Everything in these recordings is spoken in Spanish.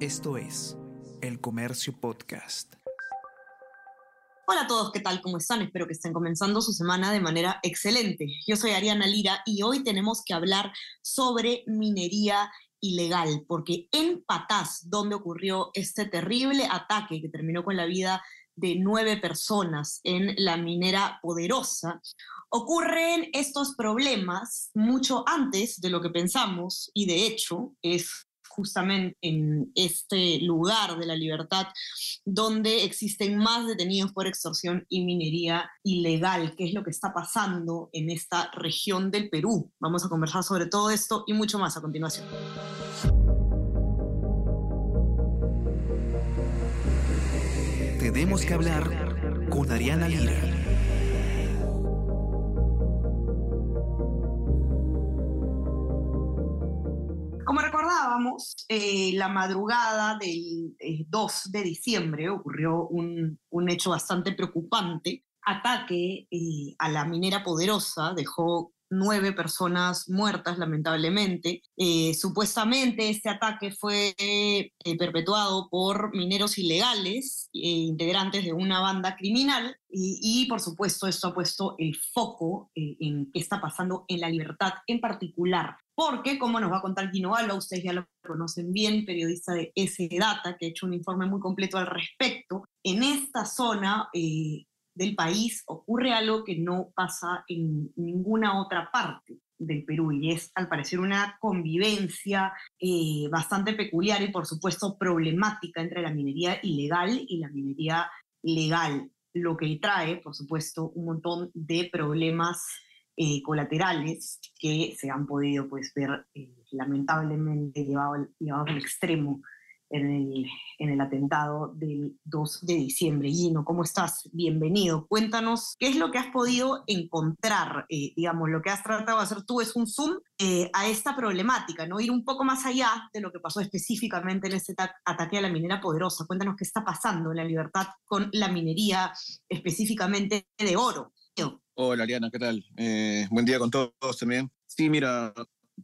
Esto es El Comercio Podcast. Hola a todos, ¿qué tal? ¿Cómo están? Espero que estén comenzando su semana de manera excelente. Yo soy Ariana Lira y hoy tenemos que hablar sobre minería ilegal, porque en Patás, donde ocurrió este terrible ataque que terminó con la vida de nueve personas en la minera poderosa, ocurren estos problemas mucho antes de lo que pensamos y de hecho es justamente en este lugar de la libertad donde existen más detenidos por extorsión y minería ilegal, ¿Qué es lo que está pasando en esta región del Perú. Vamos a conversar sobre todo esto y mucho más a continuación. Tenemos que hablar con Ariana Lira. Eh, la madrugada del 2 eh, de diciembre ocurrió un, un hecho bastante preocupante. Ataque eh, a la minera poderosa dejó nueve personas muertas, lamentablemente. Supuestamente este ataque fue perpetuado por mineros ilegales, integrantes de una banda criminal, y, por supuesto esto ha puesto el foco en qué está pasando en la libertad en particular. Porque, como nos va a contar Gino Alba, ustedes ya lo conocen bien, periodista de S-Data, que ha hecho un informe muy completo al respecto, en esta zona del país ocurre algo que no pasa en ninguna otra parte del Perú y es al parecer una convivencia eh, bastante peculiar y por supuesto problemática entre la minería ilegal y la minería legal, lo que trae por supuesto un montón de problemas eh, colaterales que se han podido pues ver eh, lamentablemente llevados llevado al extremo en el, en el atentado del 2 de diciembre. Gino, ¿cómo estás? Bienvenido. Cuéntanos qué es lo que has podido encontrar, eh, digamos, lo que has tratado de hacer tú es un zoom eh, a esta problemática, ¿no? Ir un poco más allá de lo que pasó específicamente en este ataque a la minera poderosa. Cuéntanos qué está pasando en la libertad con la minería específicamente de oro. Hola, Ariana, ¿qué tal? Eh, buen día con todos también. Sí, mira,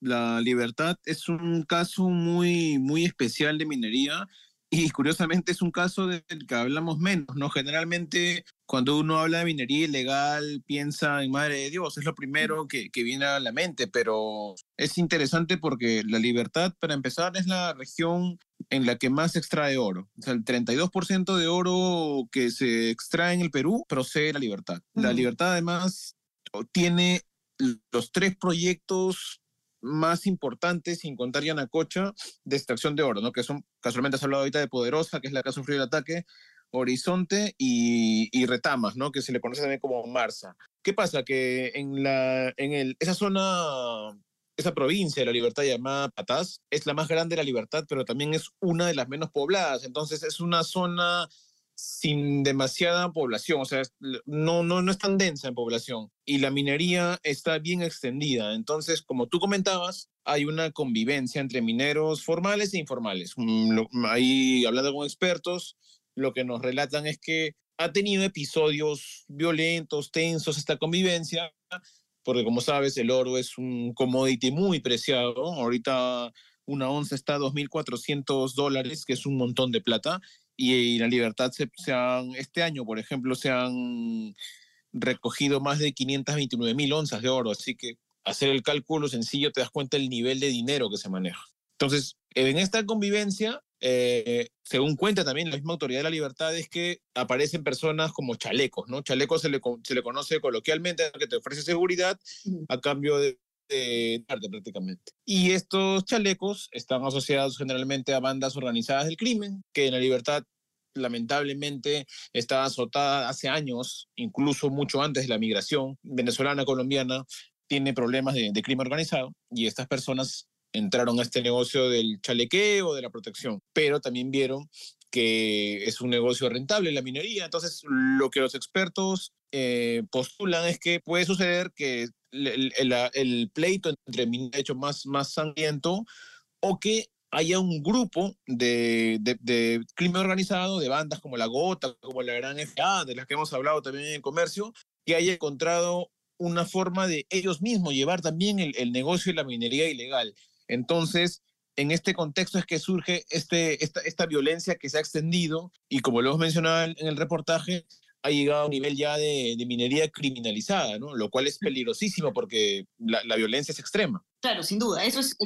la libertad es un caso muy, muy especial de minería y curiosamente es un caso del que hablamos menos, ¿no? Generalmente cuando uno habla de minería ilegal piensa en Madre de Dios, es lo primero que, que viene a la mente, pero es interesante porque la libertad, para empezar, es la región en la que más se extrae oro. O sea, el 32% de oro que se extrae en el Perú procede de la libertad. La libertad además tiene los tres proyectos más importantes, sin contar Yanacocha, de extracción de oro, ¿no? que son, casualmente has hablado ahorita de Poderosa, que es la que ha sufrido el ataque, Horizonte y, Retamas, ¿no? que se le conoce también como Marsa. ¿Qué pasa? Que en, la, en el, esa zona, esa provincia de la Libertad llamada Patás, es la más grande de la Libertad, pero también es una de las menos pobladas. Entonces es una zona sin demasiada población, o sea, no, no, no es tan densa en población y la minería está bien extendida. Entonces, como tú comentabas, hay una convivencia entre mineros formales e informales. Mm, ahí, hablando con expertos, lo que nos relatan es que ha tenido episodios violentos, tensos esta convivencia, porque como sabes, el oro es un commodity muy preciado. Ahorita una onza está a 2.400 dólares, que es un montón de plata, y en la libertad se, han, este año, por ejemplo, se han recogido más de 529 mil onzas de oro, así que hacer el cálculo sencillo te das cuenta del nivel de dinero que se maneja. Entonces, en esta convivencia, eh, según cuenta también la misma autoridad de la libertad, es que aparecen personas como chalecos, ¿no? Chalecos se le, se le conoce coloquialmente que te ofrece seguridad a cambio de, de prácticamente. Y estos chalecos están asociados generalmente a bandas organizadas del crimen, que en la libertad lamentablemente está azotada hace años, incluso mucho antes de la migración venezolana, colombiana, tiene problemas de, de crimen organizado y estas personas entraron a este negocio del chalequeo, de la protección, pero también vieron que es un negocio rentable la minería. Entonces, lo que los expertos eh, postulan es que puede suceder que el, pleito entre mineros hecho más, más sangriento o que haya un grupo de, de, crimen organizado, de bandas como la Gota, como la Gran FA, de las que hemos hablado también en el comercio, que haya encontrado una forma de ellos mismos llevar también el, el negocio y la minería ilegal. Entonces, en este contexto es que surge este, esta, esta violencia que se ha extendido y como lo hemos mencionado en el reportaje, ha llegado a un nivel ya de, minería criminalizada, ¿no? Lo cual es peligrosísimo porque la, la, violencia es extrema. Claro, sin duda. Eso es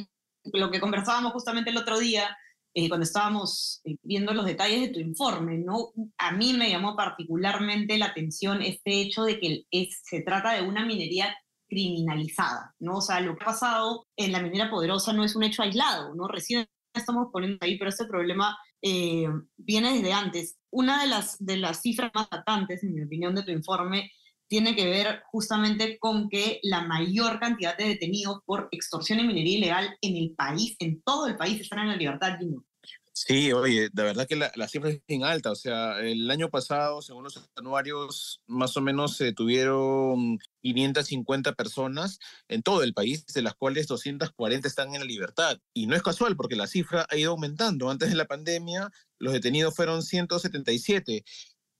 lo que conversábamos justamente el otro día eh, cuando estábamos eh, viendo los detalles de tu informe, ¿no? A mí me llamó particularmente la atención este hecho de que es, se trata de una minería criminalizada, ¿no? O sea, lo que ha pasado en la minera poderosa no es un hecho aislado, ¿no? Recién estamos poniendo ahí, pero este problema eh, viene desde antes. Una de las, de las cifras más atacantes, en mi opinión, de tu informe tiene que ver justamente con que la mayor cantidad de detenidos por extorsión y minería ilegal en el país, en todo el país, están en la libertad, Gino. Sí, oye, de verdad que la, cifra es bien alta. O sea, el año pasado, según los anuarios, más o menos se tuvieron 550 personas en todo el país, de las cuales 240 están en la libertad. Y no es casual, porque la cifra ha ido aumentando. Antes de la pandemia, los detenidos fueron 177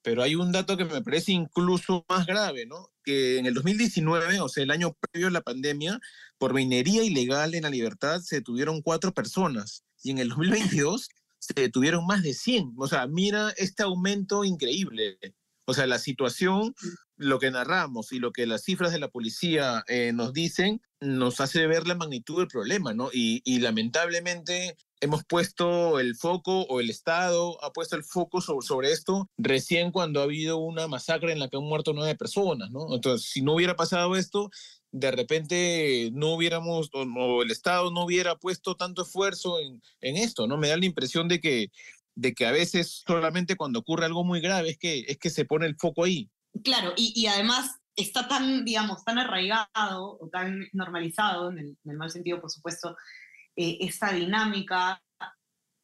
pero hay un dato que me parece incluso más grave, ¿no? Que en el 2019, o sea, el año previo a la pandemia, por minería ilegal en la libertad se detuvieron cuatro personas y en el 2022 se detuvieron más de 100. O sea, mira este aumento increíble. O sea, la situación, lo que narramos y lo que las cifras de la policía eh, nos dicen, nos hace ver la magnitud del problema, ¿no? Y, y lamentablemente hemos puesto el foco o el Estado ha puesto el foco sobre, esto recién cuando ha habido una masacre en la que han muerto nueve personas, ¿no? Entonces, si no hubiera pasado esto, de repente no hubiéramos, o, el Estado no hubiera puesto tanto esfuerzo en, en, esto, ¿no? Me da la impresión de que, de que a veces solamente cuando ocurre algo muy grave es que, es que se pone el foco ahí. Claro, y, y además está tan, digamos, tan arraigado o tan normalizado, en el, en mal sentido, por supuesto, eh, esta dinámica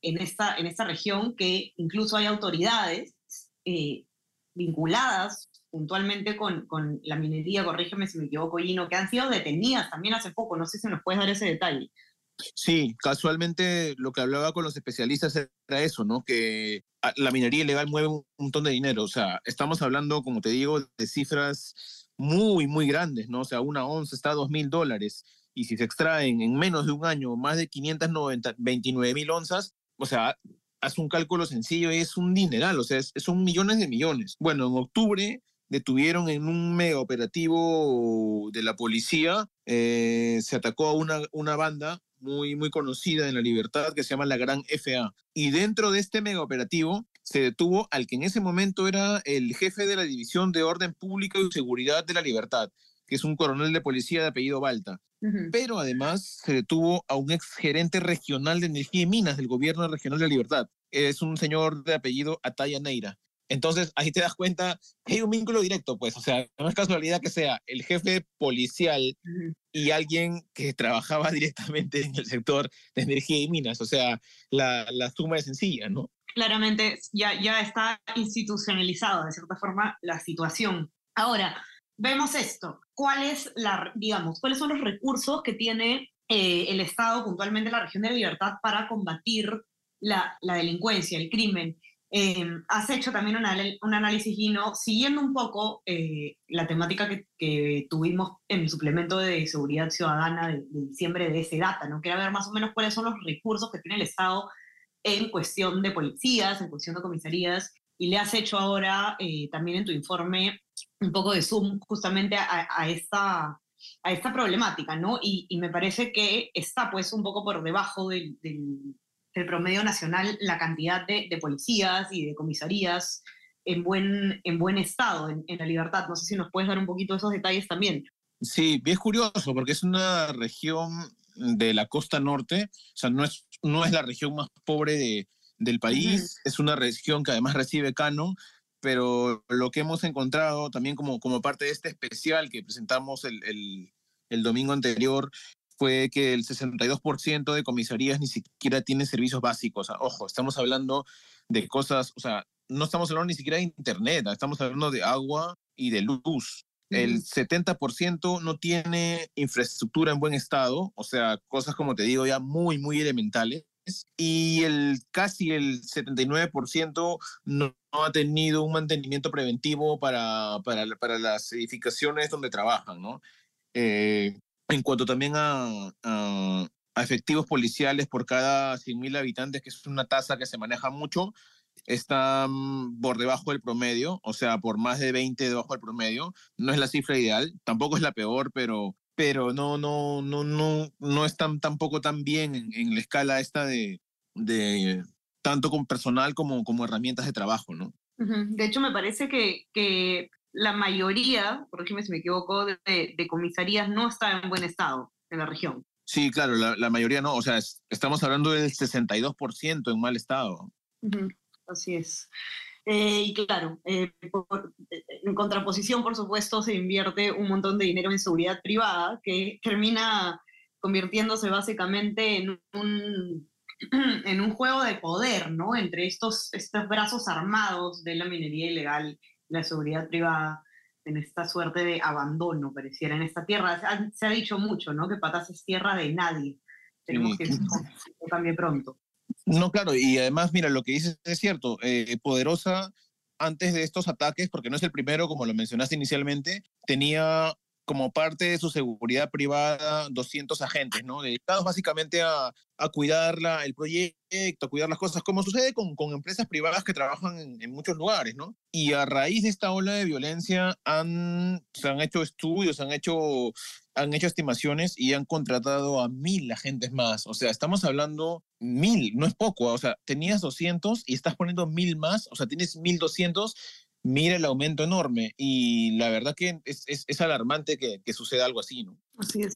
en esta, en esta región que incluso hay autoridades eh, vinculadas puntualmente con, con, la minería, corrígeme si me equivoco, Gino, que han sido detenidas también hace poco. No sé si nos puedes dar ese detalle. Sí, casualmente lo que hablaba con los especialistas era eso, ¿no? Que la minería ilegal mueve un montón de dinero. O sea, estamos hablando, como te digo, de cifras muy, muy grandes, ¿no? O sea, una onza está a dos mil dólares y si se extraen en menos de un año más de 529 mil onzas, o sea, haz un cálculo sencillo, es un dineral, o sea, son millones de millones. Bueno, en octubre detuvieron en un mega operativo de la policía, eh, se atacó a una, una banda muy, muy conocida en la libertad que se llama la Gran FA. Y dentro de este mega operativo se detuvo al que en ese momento era el jefe de la División de Orden Pública y Seguridad de la Libertad, que es un coronel de policía de apellido Balta. Pero además se detuvo a un ex gerente regional de energía y minas del gobierno regional de la Libertad. Es un señor de apellido Ataya Neira. Entonces ahí te das cuenta que hay un vínculo directo, pues, o sea, no es casualidad que sea el jefe policial y alguien que trabajaba directamente en el sector de energía y minas, o sea, la, la suma es sencilla, ¿no? Claramente ya, ya está institucionalizado de cierta forma la situación. Ahora, vemos esto. ¿Cuál es la, digamos, ¿Cuáles son los recursos que tiene eh, el Estado, puntualmente la región de la libertad, para combatir la, la delincuencia, el crimen? Eh, has hecho también un análisis, Gino, siguiendo un poco eh, la temática que, que, tuvimos en el suplemento de seguridad ciudadana de, de, diciembre de ese data, ¿no? Quería ver más o menos cuáles son los recursos que tiene el Estado en cuestión de policías, en cuestión de comisarías, y le has hecho ahora también en tu informe un poco de zoom justamente a, esta, a esta problemática, ¿no? Y, me parece que está pues un poco por debajo del, del, promedio nacional la cantidad de, policías y de comisarías en buen, en buen estado, en, la libertad. No sé si nos puedes dar un poquito esos detalles también. Sí, bien curioso, porque es una región de la costa norte, o sea, no es, no es la región más pobre de, del país, es una región que además recibe canon, pero lo que hemos encontrado también como, como parte de este especial que presentamos el, el, el domingo anterior fue que el 62% de comisarías ni siquiera tiene servicios básicos. ojo, estamos hablando de cosas, o sea, no estamos hablando ni siquiera de internet, estamos hablando de agua y de luz. El 70% no tiene infraestructura en buen estado, o sea, cosas como te digo ya muy, muy elementales y el casi el 79% no, ha tenido un mantenimiento preventivo para, para, para las edificaciones donde trabajan, ¿no? Eh, en cuanto también a, a, a efectivos policiales por cada 100.000 habitantes, que es una tasa que se maneja mucho, está por debajo del promedio, o sea, por más de 20 debajo del promedio. No es la cifra ideal, tampoco es la peor, pero, pero no, no, no, no, no es tampoco tan bien en, la escala esta de, de tanto con personal como, como herramientas de trabajo, ¿no? De hecho, me parece que, que la mayoría, corrígeme si me equivoco, de, de, comisarías no está en buen estado en la región. Sí, claro, la, la mayoría no, o sea, estamos hablando del 62% en mal estado. Así es. Eh, y claro, eh, en contraposición, por supuesto, se invierte un montón de dinero en seguridad privada que termina convirtiéndose básicamente en un, en un juego de poder, ¿no? Entre estos, estos brazos armados de la minería ilegal, la seguridad privada, en esta suerte de abandono, pareciera, en esta tierra. Se ha, dicho mucho, ¿no? Que Patas es tierra de nadie. Tenemos que cambie pronto. No, claro, y además, mira, lo que dices es cierto. Eh, Poderosa, antes de estos ataques, porque no es el primero, como lo mencionaste inicialmente, tenía como parte de su seguridad privada 200 agentes, ¿no? Dedicados básicamente a, a cuidar el proyecto, a cuidar las cosas, como sucede con, con empresas privadas que trabajan en, en, muchos lugares, ¿no? Y a raíz de esta ola de violencia han, se han hecho estudios, han hecho, han hecho estimaciones y han contratado a mil agentes más. O sea, estamos hablando mil, no es poco, o sea, tenías 200 y estás poniendo mil más, o sea, tienes 1200 mira el aumento enorme y la verdad que es, es, alarmante que, que, suceda algo así, ¿no? Así es,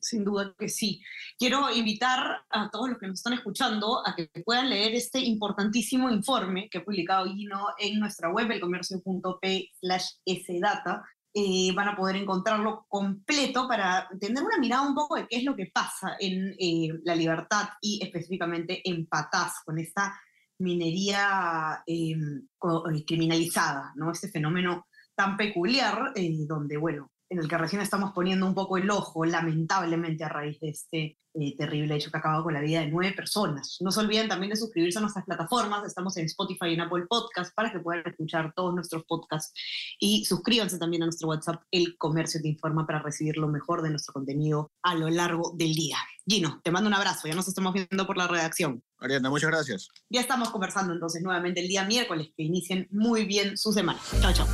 sin duda que sí. Quiero invitar a todos los que nos están escuchando a que puedan leer este importantísimo informe que ha publicado Gino en nuestra web, elcomercio.p slash sdata. Eh, van a poder encontrarlo completo para tener una mirada un poco de qué es lo que pasa en eh, la libertad y específicamente en Patás, con esta minería em, eh, criminalizada, ¿no? Este fenómeno tan peculiar, eh, donde, bueno, en el que recién estamos poniendo un poco el ojo, lamentablemente a raíz de este eh, terrible hecho que ha acabado con la vida de nueve personas. No se olviden también de suscribirse a nuestras plataformas, estamos en Spotify y en Apple Podcast para que puedan escuchar todos nuestros podcasts y suscríbanse también a nuestro WhatsApp, El Comercio Te Informa, para recibir lo mejor de nuestro contenido a lo largo del día. Gino, te mando un abrazo, ya nos estamos viendo por la redacción. Ariana, muchas gracias. Ya estamos conversando entonces nuevamente el día miércoles, que inicien muy bien su semana. Chao, chao.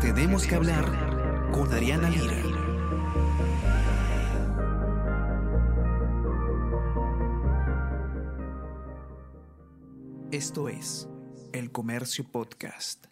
Tenemos que hablar con Ariana Lira. Esto es El Comercio Podcast.